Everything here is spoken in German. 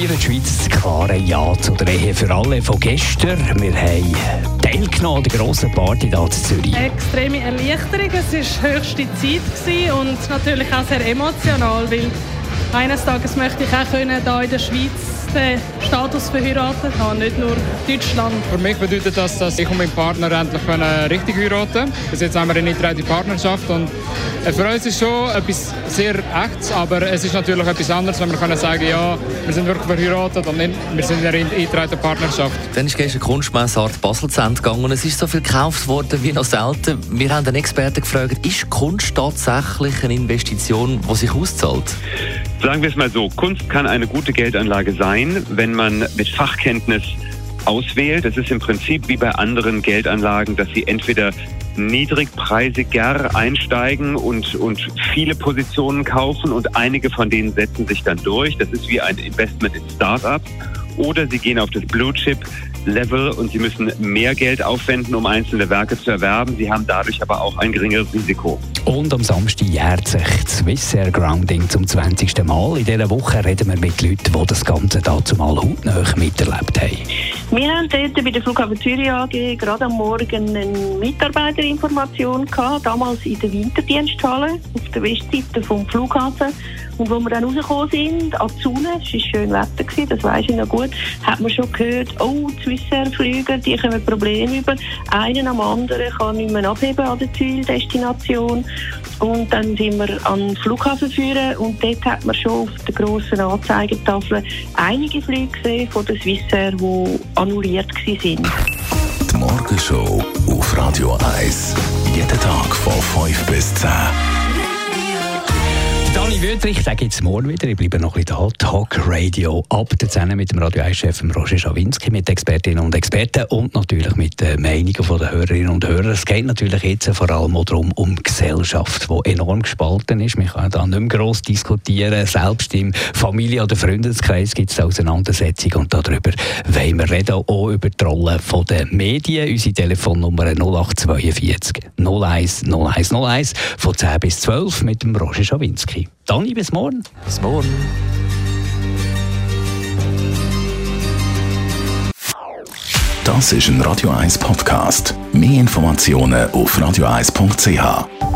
Feiert die Schweiz das klare Ja zu der Ehe für alle von gestern. Wir haben teilgenommen an der grossen Party hier in Zürich. Extreme Erleichterung. Es war höchste Zeit und natürlich auch sehr emotional, weil eines Tages möchte ich auch hier in der Schweiz den Status verheiratet haben, nicht nur Deutschland. Für mich bedeutet das, dass ich und mein Partner endlich können richtig heiraten können. Bis jetzt haben wir eine eingetragene Partnerschaft und äh, für uns ist schon etwas sehr echtes, aber es ist natürlich etwas anderes, wenn wir können sagen, ja, wir sind wirklich verheiratet und nicht, wir sind in einer eingetragenen Partnerschaft. Dann ist gestern Kunstmesse Art Basel zu Ende gegangen und es ist so viel gekauft worden wie noch selten. Wir haben den Experten gefragt, ist Kunst tatsächlich eine Investition, die sich auszahlt? Sagen wir es mal so, Kunst kann eine gute Geldanlage sein, wenn man mit Fachkenntnis auswählt. Das ist im Prinzip wie bei anderen Geldanlagen, dass sie entweder niedrigpreisiger einsteigen und, und viele Positionen kaufen und einige von denen setzen sich dann durch. Das ist wie ein Investment in Startups. Oder sie gehen auf das Blue Chip Level und sie müssen mehr Geld aufwenden, um einzelne Werke zu erwerben. Sie haben dadurch aber auch ein geringeres Risiko. Und am Samstag jährt sich das Swissair Grounding zum 20. Mal. In dieser Woche reden wir mit Leuten, die das Ganze dazu mal hautnah miterlebt haben. Wir haben dort bei der Flughafen Zürich AG gerade am Morgen eine Mitarbeiterinformation gehabt, damals in der Winterdiensthalle auf der Westseite vom Flughafen. Und wo wir dann rausgekommen sind, an die Sonne, es war schön Wetter, gewesen, das weiss ich noch gut, hat man schon gehört, oh, die Swissair-Flüger, die kommen Probleme über. Einen am anderen kann nicht mehr abheben an der Zieldestination. Und dann sind wir an den Flughafen führen und dort hat man schon auf der grossen Anzeigetafel einige Flüge gesehen von der Swissair, die annulliert waren. Die Morgenshow auf Radio 1. Jeden Tag von 5 bis 10. Dani Wüttrich, den gibt es morgen wieder. Ich bleibe noch ein bisschen da. Talk Radio ab der 10 mit dem Radio 1-Chef Roger Schawinski, mit Expertinnen und Experten und natürlich mit den Meinungen der Hörerinnen und Hörer. Es geht natürlich jetzt vor allem auch darum, um Gesellschaft, die enorm gespalten ist. Wir können da nicht mehr gross diskutieren. Selbst im Familie- oder Freundeskreis gibt es Auseinandersetzungen und darüber wollen wir reden, auch über die Rolle der Medien. Unsere Telefonnummer 0842 01 01 01 von 10 bis 12 mit dem Roger Schawinski. Dani, bis morgen. Bis morgen. Das ist ein Radio 1 Podcast. Mehr Informationen auf radio1.ch.